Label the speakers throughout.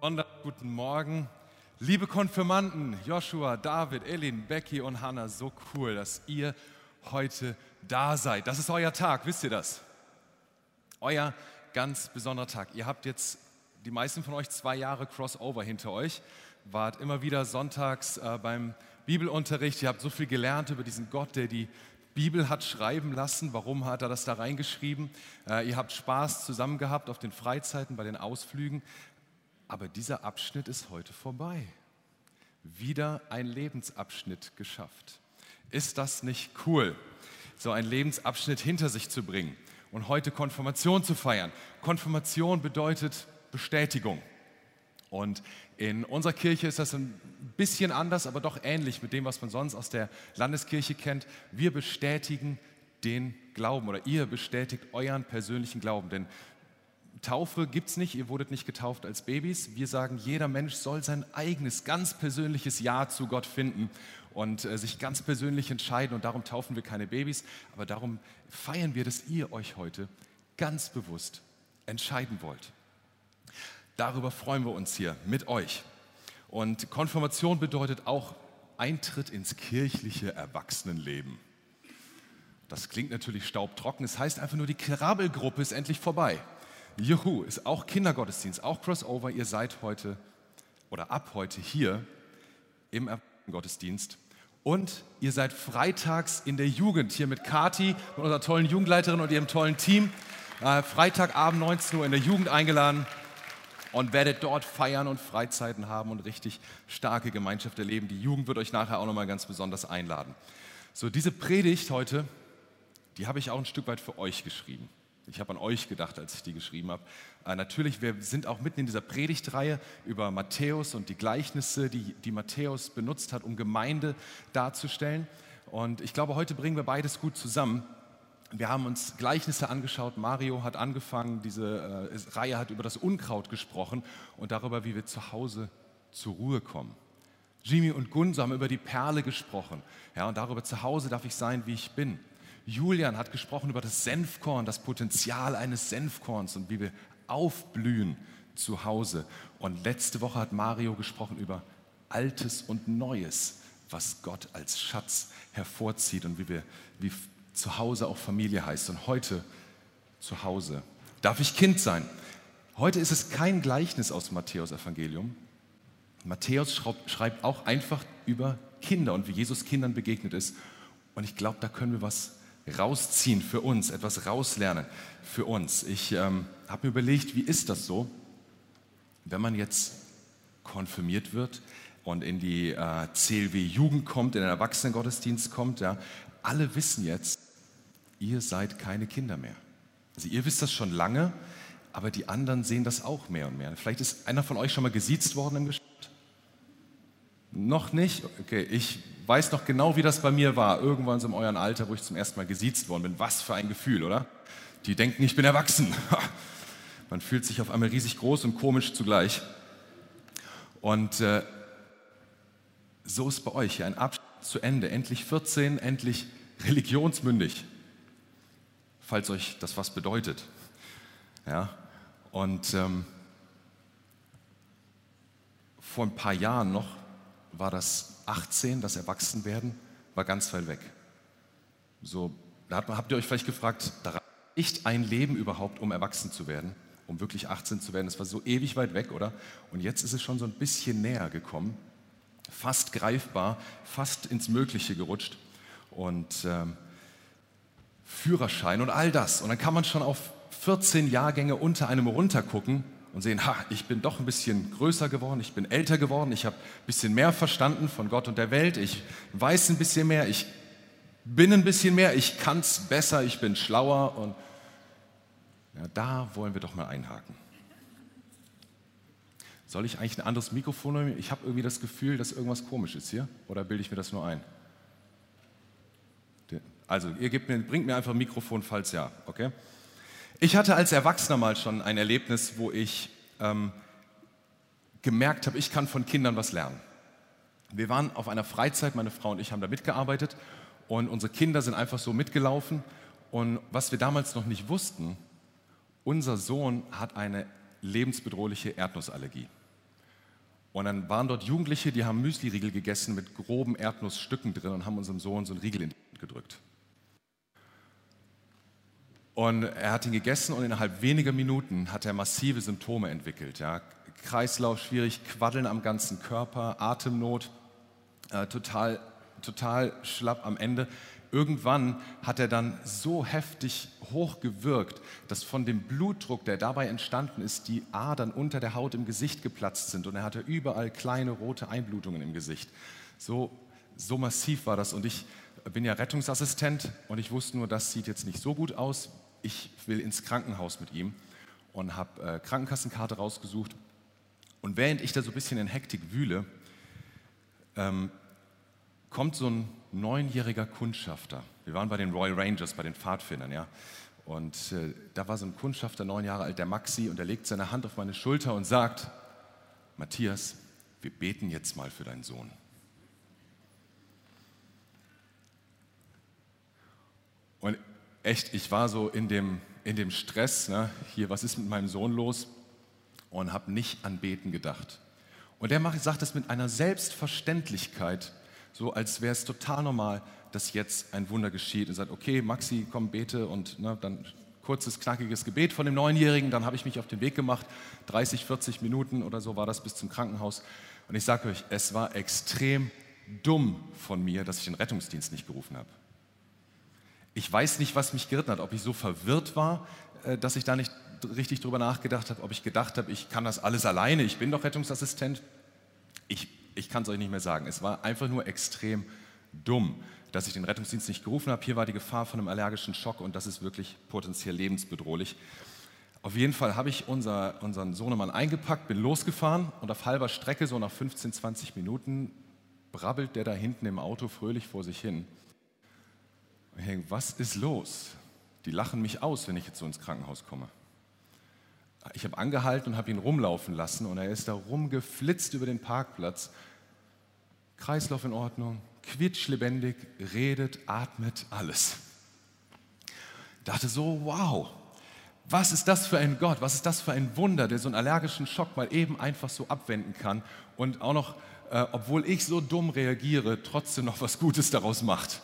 Speaker 1: Sonntag, guten Morgen. Liebe Konfirmanden, Joshua, David, Elin, Becky und Hannah, so cool, dass ihr heute da seid. Das ist euer Tag, wisst ihr das? Euer ganz besonderer Tag. Ihr habt jetzt, die meisten von euch, zwei Jahre Crossover hinter euch, wart immer wieder sonntags äh, beim Bibelunterricht. Ihr habt so viel gelernt über diesen Gott, der die Bibel hat schreiben lassen. Warum hat er das da reingeschrieben? Äh, ihr habt Spaß zusammen gehabt auf den Freizeiten, bei den Ausflügen. Aber dieser Abschnitt ist heute vorbei. Wieder ein Lebensabschnitt geschafft. Ist das nicht cool, so einen Lebensabschnitt hinter sich zu bringen und heute Konfirmation zu feiern? Konfirmation bedeutet Bestätigung. Und in unserer Kirche ist das ein bisschen anders, aber doch ähnlich mit dem, was man sonst aus der Landeskirche kennt. Wir bestätigen den Glauben oder ihr bestätigt euren persönlichen Glauben. Denn Taufe gibt es nicht, ihr wurdet nicht getauft als Babys. Wir sagen, jeder Mensch soll sein eigenes, ganz persönliches Ja zu Gott finden und äh, sich ganz persönlich entscheiden. Und darum taufen wir keine Babys, aber darum feiern wir, dass ihr euch heute ganz bewusst entscheiden wollt. Darüber freuen wir uns hier mit euch. Und Konfirmation bedeutet auch Eintritt ins kirchliche Erwachsenenleben. Das klingt natürlich staubtrocken. Es heißt einfach nur, die Krabbelgruppe ist endlich vorbei. Juhu, ist auch Kindergottesdienst, auch Crossover. Ihr seid heute oder ab heute hier im Gottesdienst. Und ihr seid freitags in der Jugend hier mit Kati, mit unserer tollen Jugendleiterin und ihrem tollen Team. Äh, Freitagabend 19 Uhr in der Jugend eingeladen und werdet dort feiern und Freizeiten haben und richtig starke Gemeinschaft erleben. Die Jugend wird euch nachher auch nochmal ganz besonders einladen. So, diese Predigt heute, die habe ich auch ein Stück weit für euch geschrieben. Ich habe an euch gedacht, als ich die geschrieben habe. Äh, natürlich, wir sind auch mitten in dieser Predigtreihe über Matthäus und die Gleichnisse, die, die Matthäus benutzt hat, um Gemeinde darzustellen. Und ich glaube, heute bringen wir beides gut zusammen. Wir haben uns Gleichnisse angeschaut. Mario hat angefangen, diese äh, Reihe hat über das Unkraut gesprochen und darüber, wie wir zu Hause zur Ruhe kommen. Jimmy und Gunso haben über die Perle gesprochen. Ja, und darüber zu Hause darf ich sein, wie ich bin. Julian hat gesprochen über das Senfkorn, das Potenzial eines Senfkorns und wie wir aufblühen zu Hause. Und letzte Woche hat Mario gesprochen über Altes und Neues, was Gott als Schatz hervorzieht und wie wir wie zu Hause auch Familie heißt. Und heute zu Hause darf ich Kind sein. Heute ist es kein Gleichnis aus dem Matthäus-Evangelium. Matthäus schreibt auch einfach über Kinder und wie Jesus Kindern begegnet ist. Und ich glaube, da können wir was rausziehen für uns, etwas rauslernen für uns. Ich ähm, habe mir überlegt, wie ist das so, wenn man jetzt konfirmiert wird und in die äh, CLW-Jugend kommt, in den Erwachsenengottesdienst kommt. Ja, alle wissen jetzt, ihr seid keine Kinder mehr. Also ihr wisst das schon lange, aber die anderen sehen das auch mehr und mehr. Vielleicht ist einer von euch schon mal gesiezt worden im Geschäft. Noch nicht? Okay, ich weiß noch genau, wie das bei mir war. Irgendwann so in eurem Alter, wo ich zum ersten Mal gesiezt worden bin. Was für ein Gefühl, oder? Die denken, ich bin erwachsen. Man fühlt sich auf einmal riesig groß und komisch zugleich. Und äh, so ist bei euch ein Abschnitt zu Ende. Endlich 14, endlich religionsmündig. Falls euch das was bedeutet. Ja, und ähm, vor ein paar Jahren noch war das 18, das Erwachsenwerden, war ganz weit weg. So, da habt ihr euch vielleicht gefragt, da reicht ein Leben überhaupt, um erwachsen zu werden, um wirklich 18 zu werden? Das war so ewig weit weg, oder? Und jetzt ist es schon so ein bisschen näher gekommen, fast greifbar, fast ins Mögliche gerutscht. Und ähm, Führerschein und all das. Und dann kann man schon auf 14 Jahrgänge unter einem runtergucken und sehen, ha, ich bin doch ein bisschen größer geworden, ich bin älter geworden, ich habe ein bisschen mehr verstanden von Gott und der Welt, ich weiß ein bisschen mehr, ich bin ein bisschen mehr, ich kann es besser, ich bin schlauer und ja, da wollen wir doch mal einhaken. Soll ich eigentlich ein anderes Mikrofon nehmen? Ich habe irgendwie das Gefühl, dass irgendwas komisch ist hier oder bilde ich mir das nur ein? Also, ihr mir, bringt mir einfach ein Mikrofon, falls ja, okay? Ich hatte als Erwachsener mal schon ein Erlebnis, wo ich ähm, gemerkt habe, ich kann von Kindern was lernen. Wir waren auf einer Freizeit, meine Frau und ich haben da mitgearbeitet und unsere Kinder sind einfach so mitgelaufen. Und was wir damals noch nicht wussten, unser Sohn hat eine lebensbedrohliche Erdnussallergie. Und dann waren dort Jugendliche, die haben Müsli-Riegel gegessen mit groben Erdnussstücken drin und haben unserem Sohn so einen Riegel in die Hand gedrückt. Und er hat ihn gegessen und innerhalb weniger Minuten hat er massive Symptome entwickelt. Ja. Kreislauf schwierig, Quaddeln am ganzen Körper, Atemnot, äh, total, total schlapp am Ende. Irgendwann hat er dann so heftig hochgewirkt, dass von dem Blutdruck, der dabei entstanden ist, die Adern unter der Haut im Gesicht geplatzt sind und er hatte überall kleine rote Einblutungen im Gesicht. So, so massiv war das und ich bin ja Rettungsassistent und ich wusste nur, das sieht jetzt nicht so gut aus. Ich will ins Krankenhaus mit ihm und habe äh, Krankenkassenkarte rausgesucht und während ich da so ein bisschen in Hektik wühle, ähm, kommt so ein neunjähriger Kundschafter. Wir waren bei den Royal Rangers, bei den Pfadfindern, ja. Und äh, da war so ein Kundschafter, neun Jahre alt, der Maxi, und er legt seine Hand auf meine Schulter und sagt, Matthias, wir beten jetzt mal für deinen Sohn. Und echt, ich war so in dem, in dem Stress, ne? hier, was ist mit meinem Sohn los? Und habe nicht an Beten gedacht. Und er macht, sagt es mit einer Selbstverständlichkeit, so als wäre es total normal, dass jetzt ein Wunder geschieht. Und sagt, okay, Maxi, komm, bete und ne, dann kurzes, knackiges Gebet von dem Neunjährigen. Dann habe ich mich auf den Weg gemacht. 30, 40 Minuten oder so war das bis zum Krankenhaus. Und ich sage euch, es war extrem dumm von mir, dass ich den Rettungsdienst nicht gerufen habe. Ich weiß nicht, was mich geritten hat, ob ich so verwirrt war, äh, dass ich da nicht richtig drüber nachgedacht habe, ob ich gedacht habe, ich kann das alles alleine, ich bin doch Rettungsassistent. Ich ich kann es euch nicht mehr sagen. Es war einfach nur extrem dumm, dass ich den Rettungsdienst nicht gerufen habe. Hier war die Gefahr von einem allergischen Schock und das ist wirklich potenziell lebensbedrohlich. Auf jeden Fall habe ich unser, unseren Sohnemann eingepackt, bin losgefahren und auf halber Strecke, so nach 15, 20 Minuten, brabbelt der da hinten im Auto fröhlich vor sich hin. Und ich denke, was ist los? Die lachen mich aus, wenn ich jetzt so ins Krankenhaus komme. Ich habe angehalten und habe ihn rumlaufen lassen und er ist da rumgeflitzt über den Parkplatz. Kreislauf in Ordnung, quietschlebendig, redet, atmet, alles. Ich dachte so, wow, was ist das für ein Gott, was ist das für ein Wunder, der so einen allergischen Schock mal eben einfach so abwenden kann und auch noch, äh, obwohl ich so dumm reagiere, trotzdem noch was Gutes daraus macht.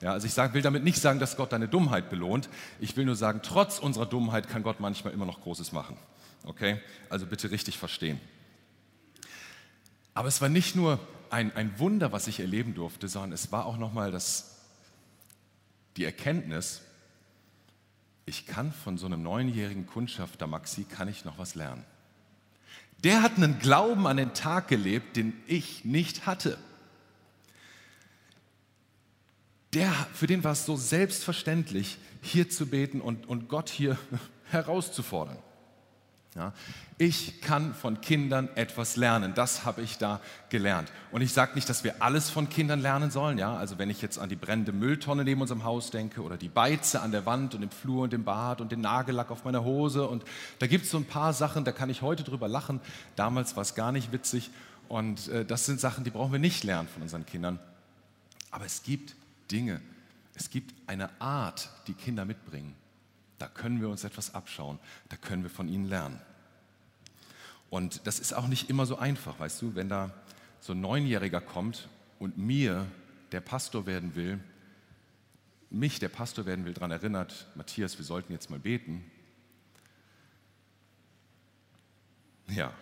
Speaker 1: Ja, also ich sag, will damit nicht sagen, dass Gott deine Dummheit belohnt. Ich will nur sagen, trotz unserer Dummheit kann Gott manchmal immer noch Großes machen. Okay? Also bitte richtig verstehen. Aber es war nicht nur ein, ein Wunder, was ich erleben durfte, sondern es war auch nochmal die Erkenntnis, ich kann von so einem neunjährigen Kundschafter Maxi, kann ich noch was lernen. Der hat einen Glauben an den Tag gelebt, den ich nicht hatte der, für den war es so selbstverständlich, hier zu beten und, und Gott hier herauszufordern. Ja, ich kann von Kindern etwas lernen. Das habe ich da gelernt. Und ich sage nicht, dass wir alles von Kindern lernen sollen. Ja, also wenn ich jetzt an die brennende Mülltonne neben unserem Haus denke oder die Beize an der Wand und im Flur und im Bad und den Nagellack auf meiner Hose und da gibt es so ein paar Sachen, da kann ich heute drüber lachen. Damals war es gar nicht witzig und äh, das sind Sachen, die brauchen wir nicht lernen von unseren Kindern. Aber es gibt Dinge. Es gibt eine Art, die Kinder mitbringen. Da können wir uns etwas abschauen, da können wir von ihnen lernen. Und das ist auch nicht immer so einfach, weißt du, wenn da so ein Neunjähriger kommt und mir, der Pastor werden will, mich, der Pastor werden will, daran erinnert, Matthias, wir sollten jetzt mal beten. Ja,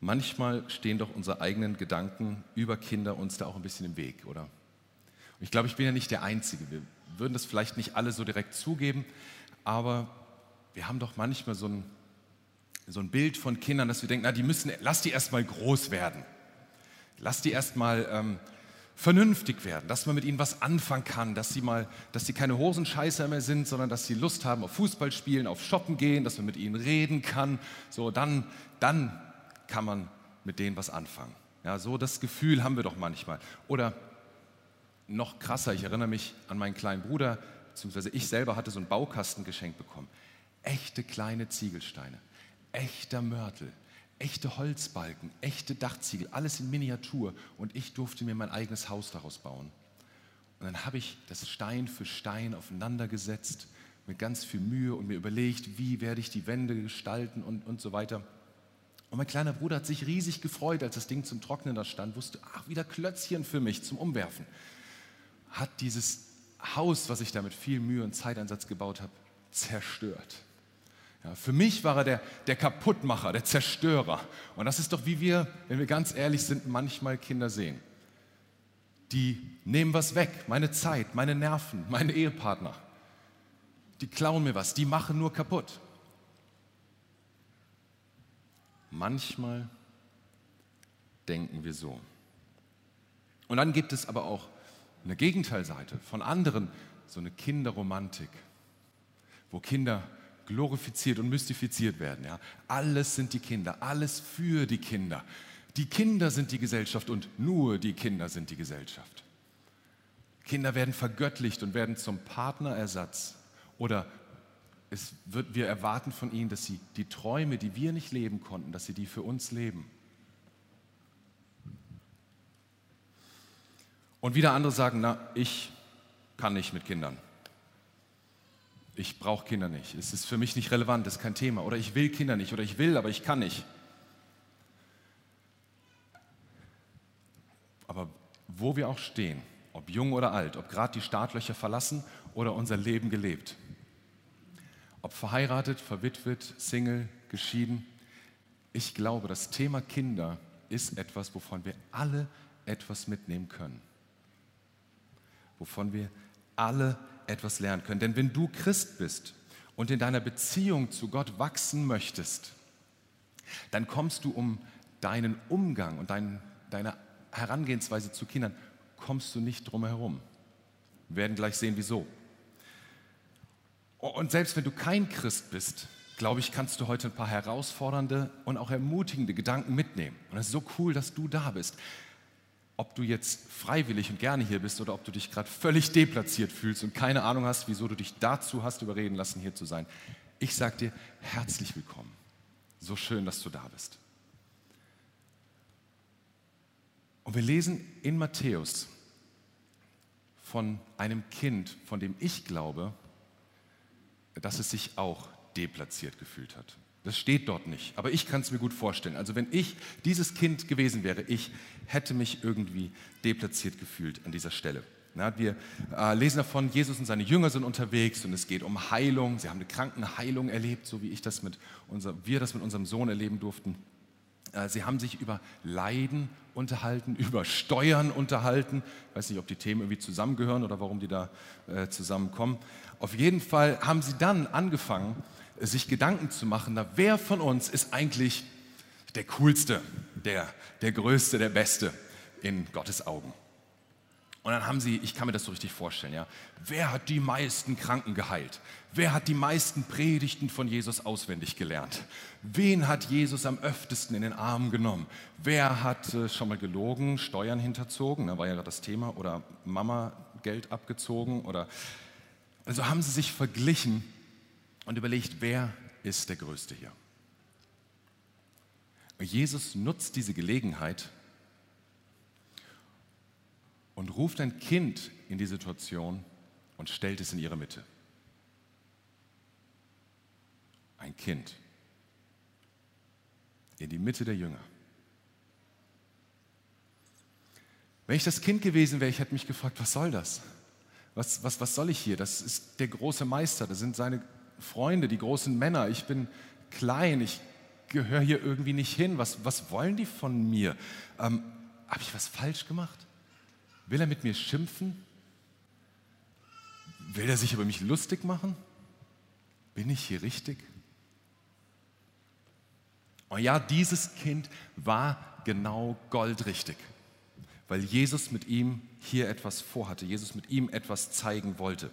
Speaker 1: manchmal stehen doch unsere eigenen Gedanken über Kinder uns da auch ein bisschen im Weg, oder? Und ich glaube, ich bin ja nicht der Einzige. Wir würden das vielleicht nicht alle so direkt zugeben, aber wir haben doch manchmal so ein, so ein Bild von Kindern, dass wir denken, na, die müssen, lass die erstmal groß werden. Lass die erstmal ähm, vernünftig werden, dass man mit ihnen was anfangen kann, dass sie mal, dass sie keine Hosenscheißer mehr sind, sondern dass sie Lust haben auf Fußball spielen, auf Shoppen gehen, dass man mit ihnen reden kann. So, dann, dann kann man mit denen was anfangen. Ja, so das Gefühl haben wir doch manchmal. Oder noch krasser, ich erinnere mich an meinen kleinen Bruder, beziehungsweise ich selber hatte so einen Baukasten geschenkt bekommen. Echte kleine Ziegelsteine, echter Mörtel, echte Holzbalken, echte Dachziegel, alles in Miniatur. Und ich durfte mir mein eigenes Haus daraus bauen. Und dann habe ich das Stein für Stein aufeinander gesetzt, mit ganz viel Mühe und mir überlegt, wie werde ich die Wände gestalten und, und so weiter. Und mein kleiner Bruder hat sich riesig gefreut, als das Ding zum Trocknen da stand, wusste, ach, wieder Klötzchen für mich zum Umwerfen. Hat dieses Haus, was ich da mit viel Mühe und Zeiteinsatz gebaut habe, zerstört. Ja, für mich war er der, der Kaputtmacher, der Zerstörer. Und das ist doch, wie wir, wenn wir ganz ehrlich sind, manchmal Kinder sehen. Die nehmen was weg, meine Zeit, meine Nerven, meine Ehepartner. Die klauen mir was, die machen nur kaputt. Manchmal denken wir so. Und dann gibt es aber auch eine Gegenteilseite von anderen, so eine Kinderromantik, wo Kinder glorifiziert und mystifiziert werden. Ja. Alles sind die Kinder, alles für die Kinder. Die Kinder sind die Gesellschaft und nur die Kinder sind die Gesellschaft. Kinder werden vergöttlicht und werden zum Partnerersatz oder es wird, wir erwarten von ihnen, dass sie die Träume, die wir nicht leben konnten, dass sie die für uns leben. Und wieder andere sagen, na, ich kann nicht mit Kindern. Ich brauche Kinder nicht. Es ist für mich nicht relevant, das ist kein Thema. Oder ich will Kinder nicht. Oder ich will, aber ich kann nicht. Aber wo wir auch stehen, ob jung oder alt, ob gerade die Startlöcher verlassen oder unser Leben gelebt, ob verheiratet, verwitwet, Single, geschieden. Ich glaube, das Thema Kinder ist etwas, wovon wir alle etwas mitnehmen können. Wovon wir alle etwas lernen können. Denn wenn du Christ bist und in deiner Beziehung zu Gott wachsen möchtest, dann kommst du um deinen Umgang und dein, deine Herangehensweise zu Kindern, kommst du nicht drum herum. Wir werden gleich sehen, wieso. Und selbst wenn du kein Christ bist, glaube ich, kannst du heute ein paar herausfordernde und auch ermutigende Gedanken mitnehmen. Und es ist so cool, dass du da bist. Ob du jetzt freiwillig und gerne hier bist oder ob du dich gerade völlig deplatziert fühlst und keine Ahnung hast, wieso du dich dazu hast überreden lassen, hier zu sein. Ich sage dir herzlich willkommen. So schön, dass du da bist. Und wir lesen in Matthäus von einem Kind, von dem ich glaube, dass es sich auch deplatziert gefühlt hat. Das steht dort nicht, aber ich kann es mir gut vorstellen. Also wenn ich dieses Kind gewesen wäre, ich hätte mich irgendwie deplatziert gefühlt an dieser Stelle. Ja, wir äh, lesen davon, Jesus und seine Jünger sind unterwegs und es geht um Heilung. Sie haben eine Krankenheilung erlebt, so wie ich das mit unser, wir das mit unserem Sohn erleben durften. Äh, sie haben sich über Leiden unterhalten, über Steuern unterhalten. Ich weiß nicht, ob die Themen irgendwie zusammengehören oder warum die da äh, zusammenkommen. Auf jeden Fall haben sie dann angefangen, sich Gedanken zu machen, na, wer von uns ist eigentlich der Coolste, der, der Größte, der Beste in Gottes Augen. Und dann haben sie, ich kann mir das so richtig vorstellen, ja, wer hat die meisten Kranken geheilt? Wer hat die meisten Predigten von Jesus auswendig gelernt? Wen hat Jesus am öftesten in den Arm genommen? Wer hat äh, schon mal gelogen, Steuern hinterzogen? Da war ja gerade das Thema. Oder Mama Geld abgezogen? Oder also haben sie sich verglichen und überlegt, wer ist der Größte hier? Jesus nutzt diese Gelegenheit, und ruft ein Kind in die Situation und stellt es in ihre Mitte. Ein Kind in die Mitte der Jünger. Wenn ich das Kind gewesen wäre, ich hätte mich gefragt, was soll das? Was, was, was soll ich hier? Das ist der große Meister, das sind seine Freunde, die großen Männer. Ich bin klein, ich gehöre hier irgendwie nicht hin. Was, was wollen die von mir? Ähm, Habe ich was falsch gemacht? Will er mit mir schimpfen? Will er sich über mich lustig machen? Bin ich hier richtig? Und ja, dieses Kind war genau goldrichtig, weil Jesus mit ihm hier etwas vorhatte, Jesus mit ihm etwas zeigen wollte.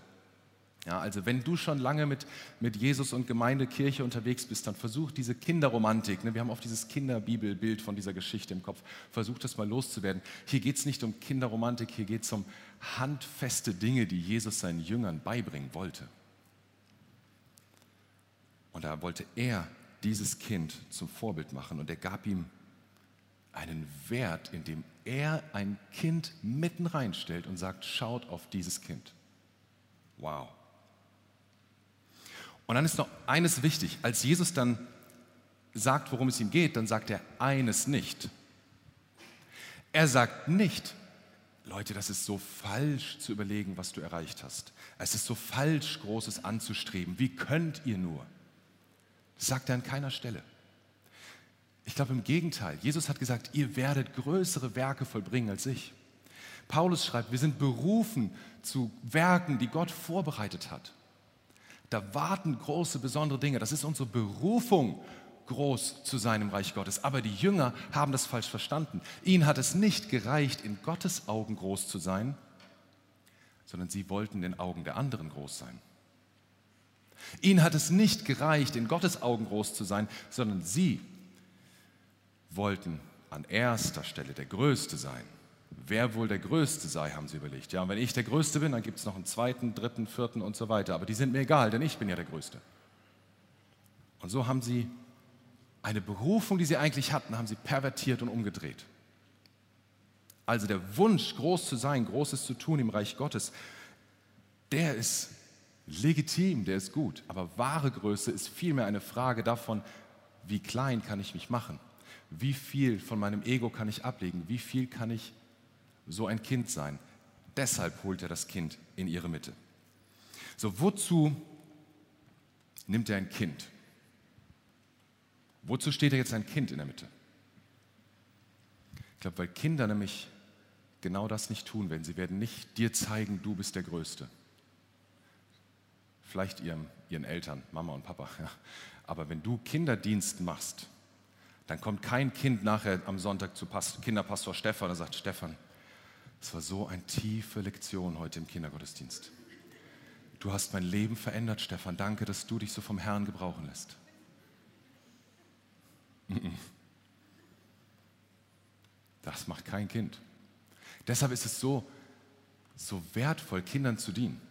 Speaker 1: Ja, also wenn du schon lange mit, mit Jesus und Gemeinde, Kirche unterwegs bist, dann versuch diese Kinderromantik, ne, wir haben oft dieses Kinderbibelbild von dieser Geschichte im Kopf, versuch das mal loszuwerden. Hier geht es nicht um Kinderromantik, hier geht es um handfeste Dinge, die Jesus seinen Jüngern beibringen wollte. Und da wollte er dieses Kind zum Vorbild machen und er gab ihm einen Wert, indem er ein Kind mitten reinstellt und sagt, schaut auf dieses Kind. Wow. Und dann ist noch eines wichtig. Als Jesus dann sagt, worum es ihm geht, dann sagt er eines nicht. Er sagt nicht, Leute, das ist so falsch zu überlegen, was du erreicht hast. Es ist so falsch, Großes anzustreben. Wie könnt ihr nur? Das sagt er an keiner Stelle. Ich glaube im Gegenteil. Jesus hat gesagt, ihr werdet größere Werke vollbringen als ich. Paulus schreibt, wir sind berufen zu Werken, die Gott vorbereitet hat. Da warten große, besondere Dinge. Das ist unsere Berufung, groß zu sein im Reich Gottes. Aber die Jünger haben das falsch verstanden. Ihnen hat es nicht gereicht, in Gottes Augen groß zu sein, sondern sie wollten in den Augen der anderen groß sein. Ihnen hat es nicht gereicht, in Gottes Augen groß zu sein, sondern sie wollten an erster Stelle der Größte sein. Wer wohl der Größte sei, haben sie überlegt. Ja, und wenn ich der Größte bin, dann gibt es noch einen zweiten, dritten, vierten und so weiter. Aber die sind mir egal, denn ich bin ja der Größte. Und so haben sie eine Berufung, die sie eigentlich hatten, haben sie pervertiert und umgedreht. Also der Wunsch, groß zu sein, Großes zu tun im Reich Gottes, der ist legitim, der ist gut. Aber wahre Größe ist vielmehr eine Frage davon, wie klein kann ich mich machen? Wie viel von meinem Ego kann ich ablegen? Wie viel kann ich so ein Kind sein? Deshalb holt er das Kind in ihre Mitte. So, wozu nimmt er ein Kind? Wozu steht er jetzt ein Kind in der Mitte? Ich glaube, weil Kinder nämlich genau das nicht tun werden. Sie werden nicht dir zeigen, du bist der Größte. Vielleicht ihren, ihren Eltern, Mama und Papa. Ja. Aber wenn du Kinderdienst machst, dann kommt kein Kind nachher am Sonntag zu Kinderpastor Stefan und sagt, Stefan, es war so eine tiefe Lektion heute im Kindergottesdienst. Du hast mein Leben verändert, Stefan. Danke, dass du dich so vom Herrn gebrauchen lässt. Das macht kein Kind. Deshalb ist es so, so wertvoll, Kindern zu dienen.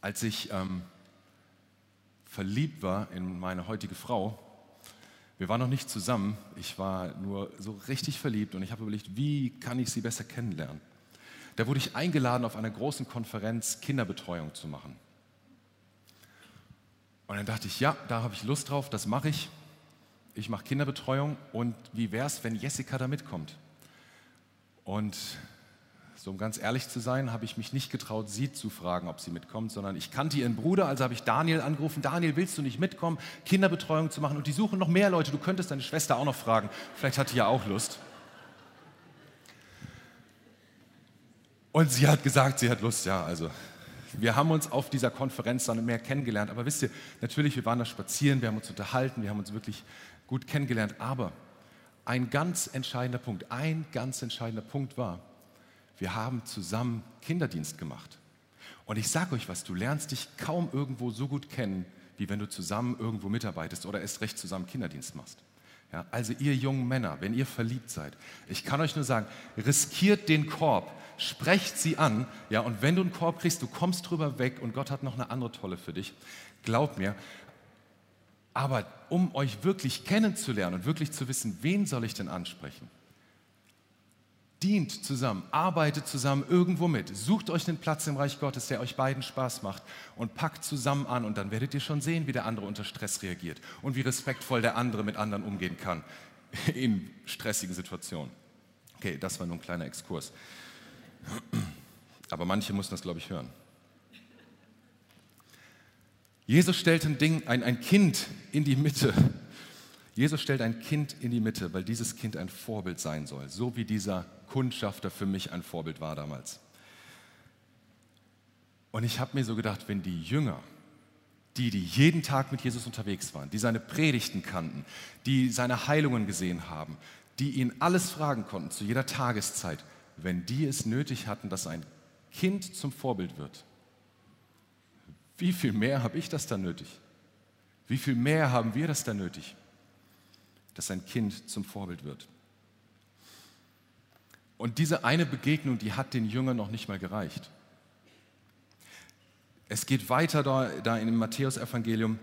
Speaker 1: Als ich ähm, verliebt war in meine heutige Frau, wir waren noch nicht zusammen, ich war nur so richtig verliebt und ich habe überlegt, wie kann ich sie besser kennenlernen. Da wurde ich eingeladen, auf einer großen Konferenz Kinderbetreuung zu machen. Und dann dachte ich, ja, da habe ich Lust drauf, das mache ich. Ich mache Kinderbetreuung und wie wäre es, wenn Jessica da mitkommt? Und so um ganz ehrlich zu sein, habe ich mich nicht getraut, sie zu fragen, ob sie mitkommt, sondern ich kannte ihren Bruder, also habe ich Daniel angerufen, Daniel, willst du nicht mitkommen, Kinderbetreuung zu machen? Und die suchen noch mehr Leute, du könntest deine Schwester auch noch fragen, vielleicht hat die ja auch Lust. Und sie hat gesagt, sie hat Lust, ja, also wir haben uns auf dieser Konferenz dann mehr kennengelernt. Aber wisst ihr, natürlich, wir waren da spazieren, wir haben uns unterhalten, wir haben uns wirklich gut kennengelernt. Aber ein ganz entscheidender Punkt, ein ganz entscheidender Punkt war, wir haben zusammen Kinderdienst gemacht. Und ich sage euch was, du lernst dich kaum irgendwo so gut kennen, wie wenn du zusammen irgendwo mitarbeitest oder erst recht zusammen Kinderdienst machst. Ja, also ihr jungen Männer, wenn ihr verliebt seid, ich kann euch nur sagen, riskiert den Korb, sprecht sie an, ja, und wenn du einen Korb kriegst, du kommst drüber weg und Gott hat noch eine andere Tolle für dich. Glaub mir. Aber um euch wirklich kennenzulernen und wirklich zu wissen, wen soll ich denn ansprechen? Dient zusammen, arbeitet zusammen irgendwo mit, sucht euch einen Platz im Reich Gottes, der euch beiden Spaß macht und packt zusammen an und dann werdet ihr schon sehen, wie der andere unter Stress reagiert und wie respektvoll der andere mit anderen umgehen kann in stressigen Situationen. Okay, das war nur ein kleiner Exkurs. Aber manche mussten das, glaube ich, hören. Jesus stellt ein, Ding, ein, ein Kind in die Mitte. Jesus stellt ein Kind in die Mitte, weil dieses Kind ein Vorbild sein soll, so wie dieser Kundschafter für mich ein Vorbild war damals. Und ich habe mir so gedacht, wenn die Jünger, die, die jeden Tag mit Jesus unterwegs waren, die seine Predigten kannten, die seine Heilungen gesehen haben, die ihn alles fragen konnten zu jeder Tageszeit, wenn die es nötig hatten, dass ein Kind zum Vorbild wird, wie viel mehr habe ich das dann nötig? Wie viel mehr haben wir das dann nötig, dass ein Kind zum Vorbild wird? Und diese eine Begegnung, die hat den Jüngern noch nicht mal gereicht. Es geht weiter da, da in dem Matthäusevangelium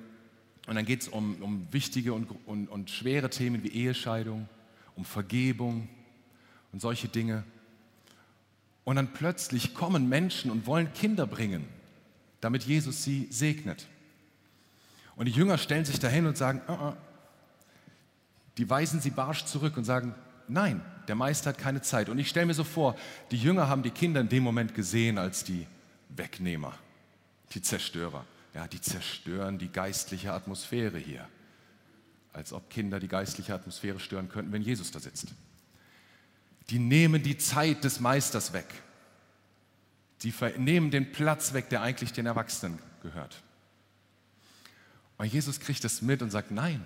Speaker 1: und dann geht es um, um wichtige und, und, und schwere Themen wie Ehescheidung, um Vergebung und solche Dinge. Und dann plötzlich kommen Menschen und wollen Kinder bringen, damit Jesus sie segnet. Und die Jünger stellen sich dahin und sagen, uh -uh. die weisen sie barsch zurück und sagen, nein, der Meister hat keine Zeit. Und ich stelle mir so vor, die Jünger haben die Kinder in dem Moment gesehen als die Wegnehmer, die Zerstörer. Ja, die zerstören die geistliche Atmosphäre hier. Als ob Kinder die geistliche Atmosphäre stören könnten, wenn Jesus da sitzt. Die nehmen die Zeit des Meisters weg. Sie nehmen den Platz weg, der eigentlich den Erwachsenen gehört. Und Jesus kriegt das mit und sagt, nein,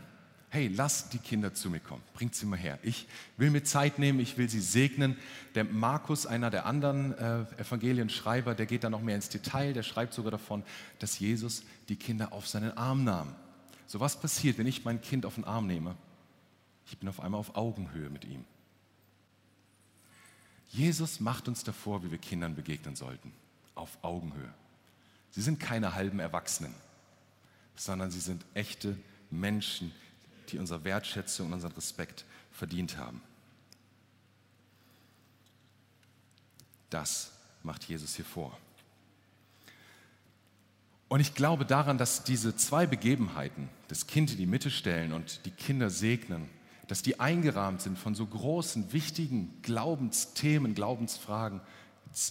Speaker 1: hey, lass die Kinder zu mir kommen, bringt sie mal her. Ich will mir Zeit nehmen, ich will sie segnen. Der Markus, einer der anderen äh, Evangelienschreiber, der geht da noch mehr ins Detail, der schreibt sogar davon, dass Jesus die Kinder auf seinen Arm nahm. So was passiert, wenn ich mein Kind auf den Arm nehme? Ich bin auf einmal auf Augenhöhe mit ihm. Jesus macht uns davor, wie wir Kindern begegnen sollten, auf Augenhöhe. Sie sind keine halben Erwachsenen, sondern sie sind echte Menschen, die unsere Wertschätzung und unseren Respekt verdient haben. Das macht Jesus hier vor. Und ich glaube daran, dass diese zwei Begebenheiten, das Kind in die Mitte stellen und die Kinder segnen, dass die eingerahmt sind von so großen, wichtigen Glaubensthemen, Glaubensfragen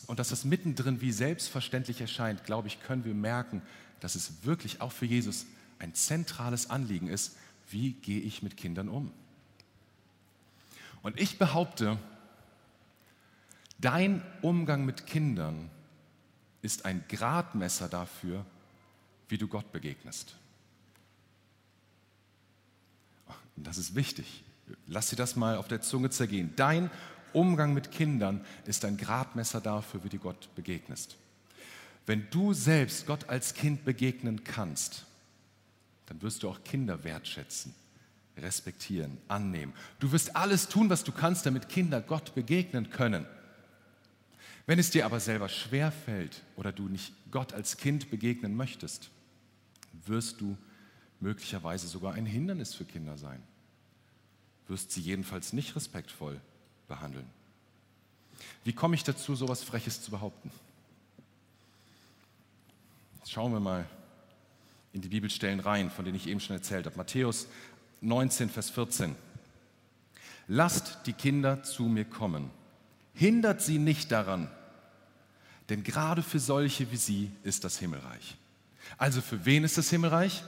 Speaker 1: und dass das mittendrin wie selbstverständlich erscheint, glaube ich, können wir merken, dass es wirklich auch für Jesus ein zentrales Anliegen ist, wie gehe ich mit Kindern um? Und ich behaupte, dein Umgang mit Kindern ist ein Gradmesser dafür, wie du Gott begegnest. Das ist wichtig. Lass dir das mal auf der Zunge zergehen. Dein Umgang mit Kindern ist ein Gradmesser dafür, wie du Gott begegnest. Wenn du selbst Gott als Kind begegnen kannst, dann wirst du auch Kinder wertschätzen, respektieren, annehmen. Du wirst alles tun, was du kannst, damit Kinder Gott begegnen können. Wenn es dir aber selber schwer fällt oder du nicht Gott als Kind begegnen möchtest, wirst du möglicherweise sogar ein Hindernis für Kinder sein. Wirst sie jedenfalls nicht respektvoll behandeln. Wie komme ich dazu, so etwas Freches zu behaupten? Jetzt schauen wir mal in die Bibelstellen rein, von denen ich eben schon erzählt habe. Matthäus 19, Vers 14. Lasst die Kinder zu mir kommen. Hindert sie nicht daran, denn gerade für solche wie sie ist das Himmelreich. Also für wen ist das Himmelreich?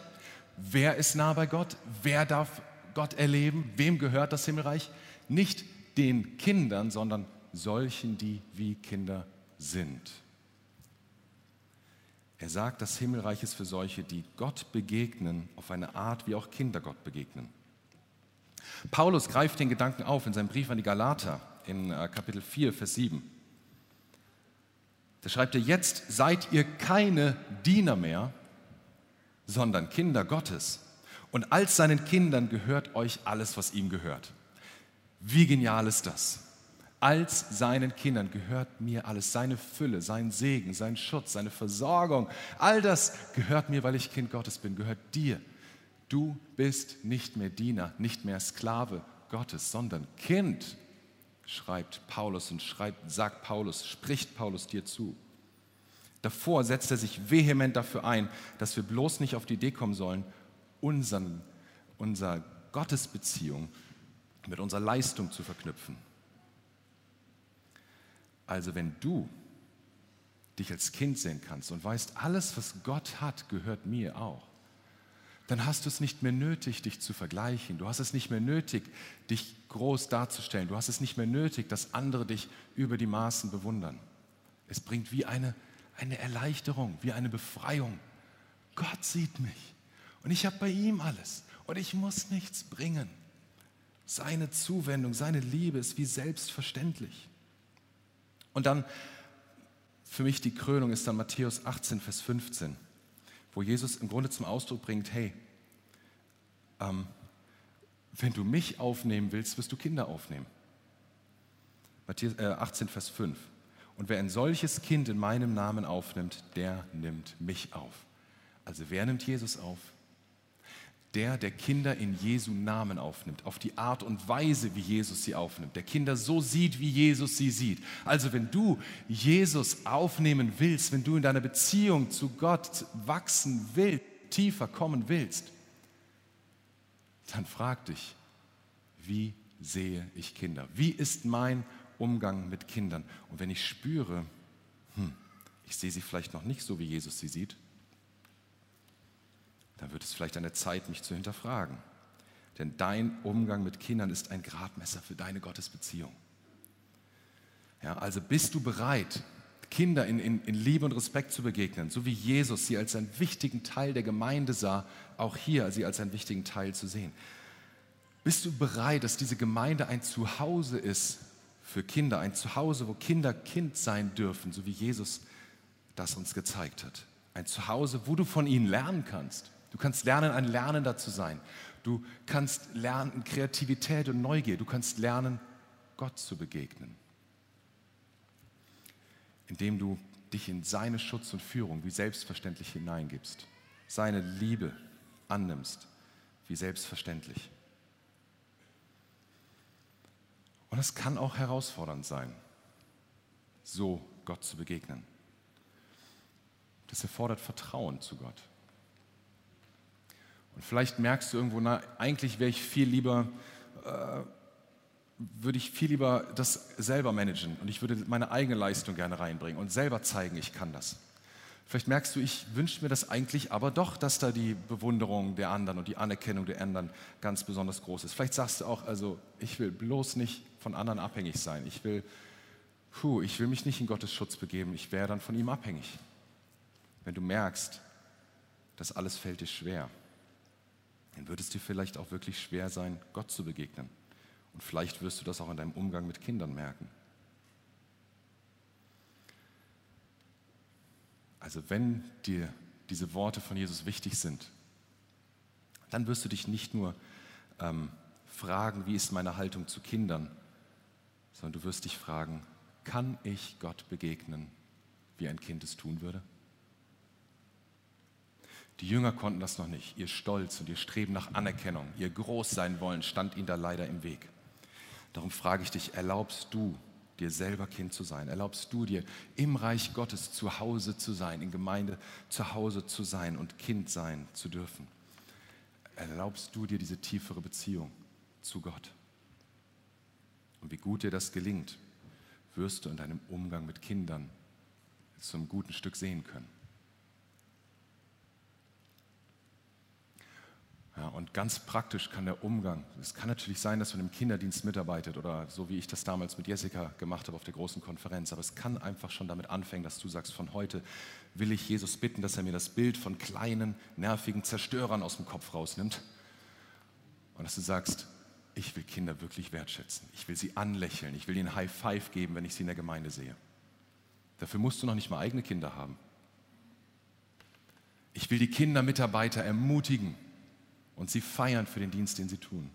Speaker 1: Wer ist nah bei Gott? Wer darf Gott erleben? Wem gehört das Himmelreich? Nicht den Kindern, sondern solchen, die wie Kinder sind. Er sagt, das Himmelreich ist für solche, die Gott begegnen, auf eine Art, wie auch Kinder Gott begegnen. Paulus greift den Gedanken auf in seinem Brief an die Galater in äh, Kapitel 4, Vers 7. Da schreibt er, jetzt seid ihr keine Diener mehr, sondern Kinder Gottes. Und als seinen Kindern gehört euch alles, was ihm gehört. Wie genial ist das? Als seinen Kindern gehört mir alles. Seine Fülle, sein Segen, sein Schutz, seine Versorgung, all das gehört mir, weil ich Kind Gottes bin, gehört dir. Du bist nicht mehr Diener, nicht mehr Sklave Gottes, sondern Kind, schreibt Paulus und schreibt, sagt Paulus, spricht Paulus dir zu. Davor setzt er sich vehement dafür ein, dass wir bloß nicht auf die Idee kommen sollen, unseren, unser Gottesbeziehung mit unserer Leistung zu verknüpfen. Also wenn du dich als Kind sehen kannst und weißt, alles, was Gott hat, gehört mir auch, dann hast du es nicht mehr nötig, dich zu vergleichen. Du hast es nicht mehr nötig, dich groß darzustellen. Du hast es nicht mehr nötig, dass andere dich über die Maßen bewundern. Es bringt wie eine, eine Erleichterung, wie eine Befreiung. Gott sieht mich und ich habe bei ihm alles und ich muss nichts bringen. Seine Zuwendung, seine Liebe ist wie selbstverständlich. Und dann für mich die Krönung ist dann Matthäus 18, Vers 15, wo Jesus im Grunde zum Ausdruck bringt, hey, ähm, wenn du mich aufnehmen willst, wirst du Kinder aufnehmen. Matthäus äh, 18, Vers 5. Und wer ein solches Kind in meinem Namen aufnimmt, der nimmt mich auf. Also wer nimmt Jesus auf? Der, der Kinder in Jesu Namen aufnimmt, auf die Art und Weise, wie Jesus sie aufnimmt, der Kinder so sieht, wie Jesus sie sieht. Also wenn du Jesus aufnehmen willst, wenn du in deiner Beziehung zu Gott wachsen willst, tiefer kommen willst, dann frag dich, wie sehe ich Kinder? Wie ist mein Umgang mit Kindern? Und wenn ich spüre, hm, ich sehe sie vielleicht noch nicht so, wie Jesus sie sieht, dann wird es vielleicht an der Zeit, mich zu hinterfragen. Denn dein Umgang mit Kindern ist ein Gradmesser für deine Gottesbeziehung. Ja, also bist du bereit, Kinder in, in, in Liebe und Respekt zu begegnen, so wie Jesus sie als einen wichtigen Teil der Gemeinde sah, auch hier sie als einen wichtigen Teil zu sehen. Bist du bereit, dass diese Gemeinde ein Zuhause ist für Kinder, ein Zuhause, wo Kinder Kind sein dürfen, so wie Jesus das uns gezeigt hat? Ein Zuhause, wo du von ihnen lernen kannst. Du kannst lernen, ein Lernender zu sein. Du kannst lernen Kreativität und Neugier. Du kannst lernen, Gott zu begegnen indem du dich in seine Schutz und Führung wie selbstverständlich hineingibst, seine Liebe annimmst wie selbstverständlich. Und es kann auch herausfordernd sein, so Gott zu begegnen. Das erfordert Vertrauen zu Gott. Und vielleicht merkst du irgendwo, na, eigentlich wäre ich viel lieber äh, würde ich viel lieber das selber managen und ich würde meine eigene Leistung gerne reinbringen und selber zeigen, ich kann das. Vielleicht merkst du, ich wünsche mir das eigentlich, aber doch, dass da die Bewunderung der anderen und die Anerkennung der anderen ganz besonders groß ist. Vielleicht sagst du auch, also ich will bloß nicht von anderen abhängig sein. Ich will, puh, ich will mich nicht in Gottes Schutz begeben. Ich wäre dann von ihm abhängig. Wenn du merkst, das alles fällt dir schwer, dann wird es dir vielleicht auch wirklich schwer sein, Gott zu begegnen. Und vielleicht wirst du das auch in deinem Umgang mit Kindern merken. Also wenn dir diese Worte von Jesus wichtig sind, dann wirst du dich nicht nur ähm, fragen, wie ist meine Haltung zu Kindern, sondern du wirst dich fragen, kann ich Gott begegnen, wie ein Kind es tun würde? Die Jünger konnten das noch nicht. Ihr Stolz und ihr Streben nach Anerkennung, ihr Großsein wollen, stand ihnen da leider im Weg. Darum frage ich dich, erlaubst du dir selber Kind zu sein? Erlaubst du dir im Reich Gottes zu Hause zu sein, in Gemeinde zu Hause zu sein und Kind sein zu dürfen? Erlaubst du dir diese tiefere Beziehung zu Gott? Und wie gut dir das gelingt, wirst du in deinem Umgang mit Kindern zum guten Stück sehen können. Ja, und ganz praktisch kann der Umgang, es kann natürlich sein, dass man im Kinderdienst mitarbeitet oder so wie ich das damals mit Jessica gemacht habe auf der großen Konferenz, aber es kann einfach schon damit anfangen, dass du sagst, von heute will ich Jesus bitten, dass er mir das Bild von kleinen, nervigen Zerstörern aus dem Kopf rausnimmt und dass du sagst, ich will Kinder wirklich wertschätzen, ich will sie anlächeln, ich will ihnen High Five geben, wenn ich sie in der Gemeinde sehe. Dafür musst du noch nicht mal eigene Kinder haben. Ich will die Kindermitarbeiter ermutigen, und sie feiern für den Dienst, den sie tun.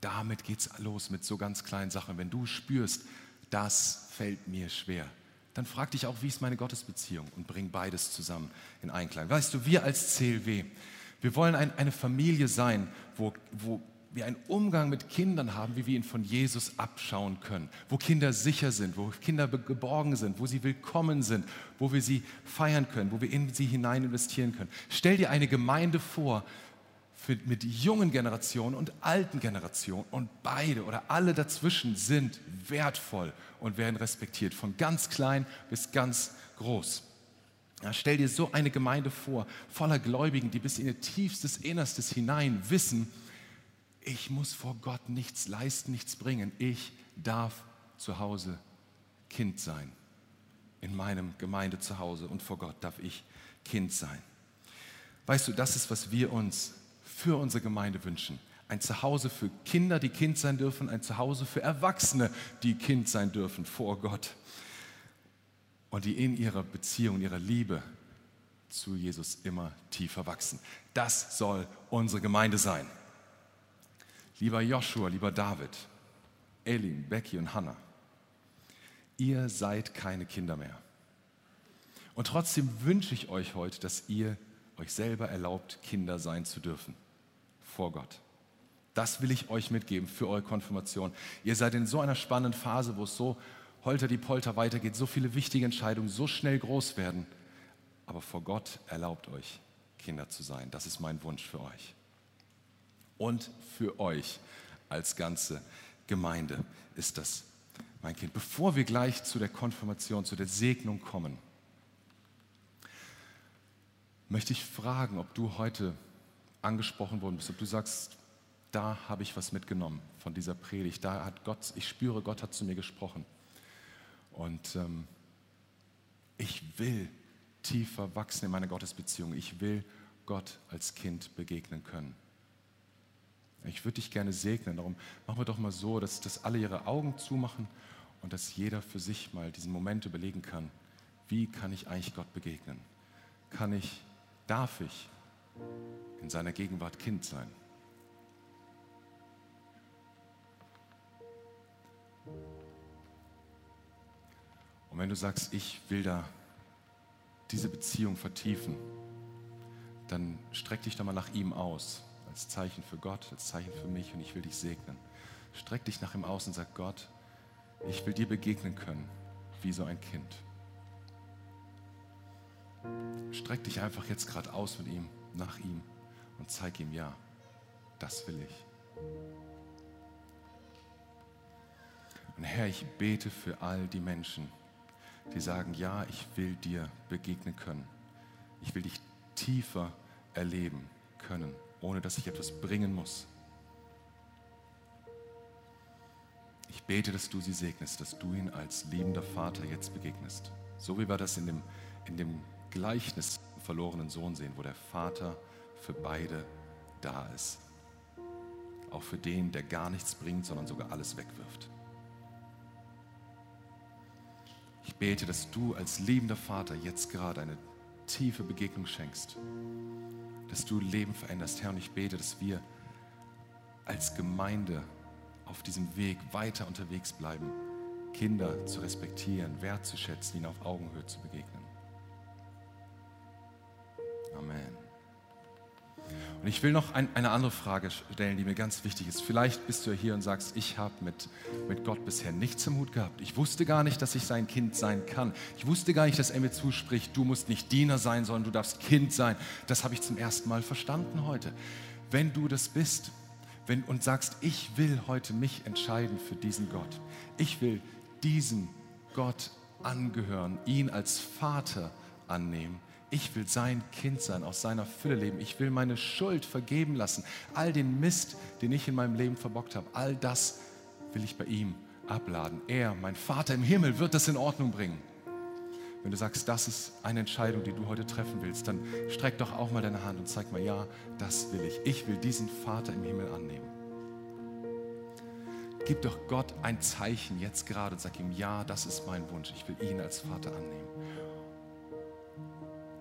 Speaker 1: Damit geht es los mit so ganz kleinen Sachen. Wenn du spürst, das fällt mir schwer, dann frag dich auch, wie ist meine Gottesbeziehung und bring beides zusammen in Einklang. Weißt du, wir als CLW, wir wollen ein, eine Familie sein, wo, wo wir einen Umgang mit Kindern haben, wie wir ihn von Jesus abschauen können, wo Kinder sicher sind, wo Kinder geborgen sind, wo sie willkommen sind, wo wir sie feiern können, wo wir in sie hinein investieren können. Stell dir eine Gemeinde vor für, mit jungen Generationen und alten Generationen und beide oder alle dazwischen sind wertvoll und werden respektiert, von ganz klein bis ganz groß. Ja, stell dir so eine Gemeinde vor, voller Gläubigen, die bis in ihr tiefstes Innerstes hinein wissen, ich muss vor Gott nichts leisten, nichts bringen. Ich darf zu Hause Kind sein. In meinem Gemeinde zu Hause und vor Gott darf ich Kind sein. Weißt du, das ist, was wir uns für unsere Gemeinde wünschen. Ein Zuhause für Kinder, die Kind sein dürfen, ein Zuhause für Erwachsene, die Kind sein dürfen vor Gott. Und die in ihrer Beziehung, ihrer Liebe zu Jesus immer tiefer wachsen. Das soll unsere Gemeinde sein. Lieber Joshua, lieber David, Elin, Becky und Hannah, ihr seid keine Kinder mehr. Und trotzdem wünsche ich euch heute, dass ihr euch selber erlaubt, Kinder sein zu dürfen vor Gott. Das will ich euch mitgeben für eure Konfirmation. Ihr seid in so einer spannenden Phase, wo es so holter die Polter weitergeht, so viele wichtige Entscheidungen so schnell groß werden. aber vor Gott erlaubt euch, Kinder zu sein. Das ist mein Wunsch für euch. Und für euch als ganze Gemeinde ist das mein Kind. Bevor wir gleich zu der Konfirmation, zu der Segnung kommen, möchte ich fragen, ob du heute angesprochen worden bist, ob du sagst, da habe ich was mitgenommen von dieser Predigt. Da hat Gott, ich spüre, Gott hat zu mir gesprochen. Und ähm, ich will tiefer wachsen in meiner Gottesbeziehung. Ich will Gott als Kind begegnen können. Ich würde dich gerne segnen. Darum machen wir doch mal so, dass, dass alle ihre Augen zumachen und dass jeder für sich mal diesen Moment überlegen kann, wie kann ich eigentlich Gott begegnen? Kann ich, darf ich in seiner Gegenwart Kind sein? Und wenn du sagst, ich will da diese Beziehung vertiefen, dann streck dich doch mal nach ihm aus, als Zeichen für Gott, als Zeichen für mich und ich will dich segnen. Streck dich nach ihm aus und sag Gott, ich will dir begegnen können, wie so ein Kind. Streck dich einfach jetzt gerade aus mit ihm, nach ihm und zeig ihm, ja, das will ich. Und Herr, ich bete für all die Menschen, die sagen, ja, ich will dir begegnen können. Ich will dich tiefer erleben können, ohne dass ich etwas bringen muss. Ich bete, dass du sie segnest, dass du ihn als liebender Vater jetzt begegnest. So wie wir das in dem, in dem Gleichnis verlorenen Sohn sehen, wo der Vater für beide da ist. Auch für den, der gar nichts bringt, sondern sogar alles wegwirft. Ich bete, dass du als liebender Vater jetzt gerade eine tiefe Begegnung schenkst, dass du Leben veränderst, Herr. Und ich bete, dass wir als Gemeinde auf diesem Weg weiter unterwegs bleiben, Kinder zu respektieren, wertzuschätzen, ihnen auf Augenhöhe zu begegnen. Amen. Und ich will noch ein, eine andere Frage stellen, die mir ganz wichtig ist. Vielleicht bist du hier und sagst, ich habe mit, mit Gott bisher nichts im Hut gehabt. Ich wusste gar nicht, dass ich sein Kind sein kann. Ich wusste gar nicht, dass er mir zuspricht, du musst nicht Diener sein, sondern du darfst Kind sein. Das habe ich zum ersten Mal verstanden heute. Wenn du das bist wenn, und sagst, ich will heute mich entscheiden für diesen Gott. Ich will diesem Gott angehören, ihn als Vater annehmen ich will sein Kind sein, aus seiner Fülle leben. Ich will meine Schuld vergeben lassen. All den Mist, den ich in meinem Leben verbockt habe, all das will ich bei ihm abladen. Er, mein Vater im Himmel, wird das in Ordnung bringen. Wenn du sagst, das ist eine Entscheidung, die du heute treffen willst, dann streck doch auch mal deine Hand und zeig mal, ja, das will ich. Ich will diesen Vater im Himmel annehmen. Gib doch Gott ein Zeichen jetzt gerade und sag ihm, ja, das ist mein Wunsch. Ich will ihn als Vater annehmen.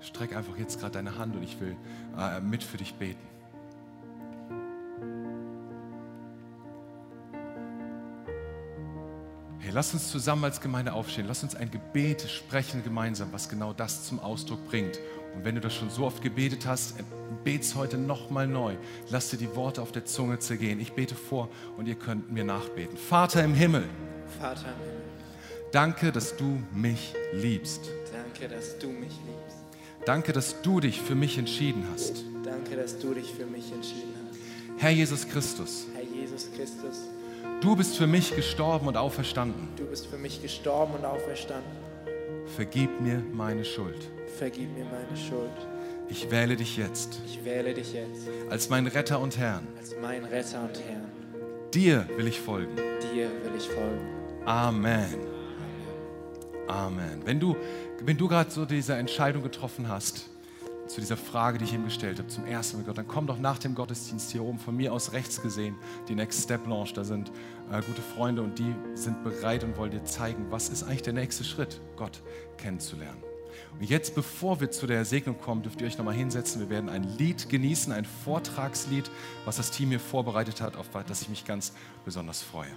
Speaker 1: Streck einfach jetzt gerade deine Hand und ich will äh, mit für dich beten. Hey, lass uns zusammen als Gemeinde aufstehen. Lass uns ein Gebet sprechen gemeinsam, was genau das zum Ausdruck bringt. Und wenn du das schon so oft gebetet hast, bet's heute nochmal neu. Lass dir die Worte auf der Zunge zergehen. Ich bete vor und ihr könnt mir nachbeten. Vater im Himmel.
Speaker 2: Vater im Himmel.
Speaker 1: Danke, dass du mich liebst.
Speaker 2: Danke, dass du mich liebst.
Speaker 1: Danke, dass du dich für mich entschieden hast.
Speaker 2: Danke, dass du dich für mich entschieden hast.
Speaker 1: Herr Jesus Christus,
Speaker 2: Herr Jesus Christus,
Speaker 1: du bist für mich gestorben und auferstanden.
Speaker 2: du bist für mich gestorben und auferstanden.
Speaker 1: Vergib mir meine Schuld.
Speaker 2: Vergib mir meine Schuld.
Speaker 1: Ich wähle dich jetzt
Speaker 2: Ich wähle dich jetzt
Speaker 1: als mein Retter und Herrn.
Speaker 2: als mein Retter und Herrn.
Speaker 1: Dir will ich folgen.
Speaker 2: Dir will ich folgen.
Speaker 1: Amen. Amen. Wenn du, wenn du gerade so diese Entscheidung getroffen hast, zu dieser Frage, die ich ihm gestellt habe, zum ersten Mal Gott, dann komm doch nach dem Gottesdienst hier oben, von mir aus rechts gesehen, die Next Step Lounge, da sind äh, gute Freunde und die sind bereit und wollen dir zeigen, was ist eigentlich der nächste Schritt, Gott kennenzulernen. Und jetzt, bevor wir zu der Segnung kommen, dürft ihr euch nochmal hinsetzen. Wir werden ein Lied genießen, ein Vortragslied, was das Team hier vorbereitet hat, auf das ich mich ganz besonders freue.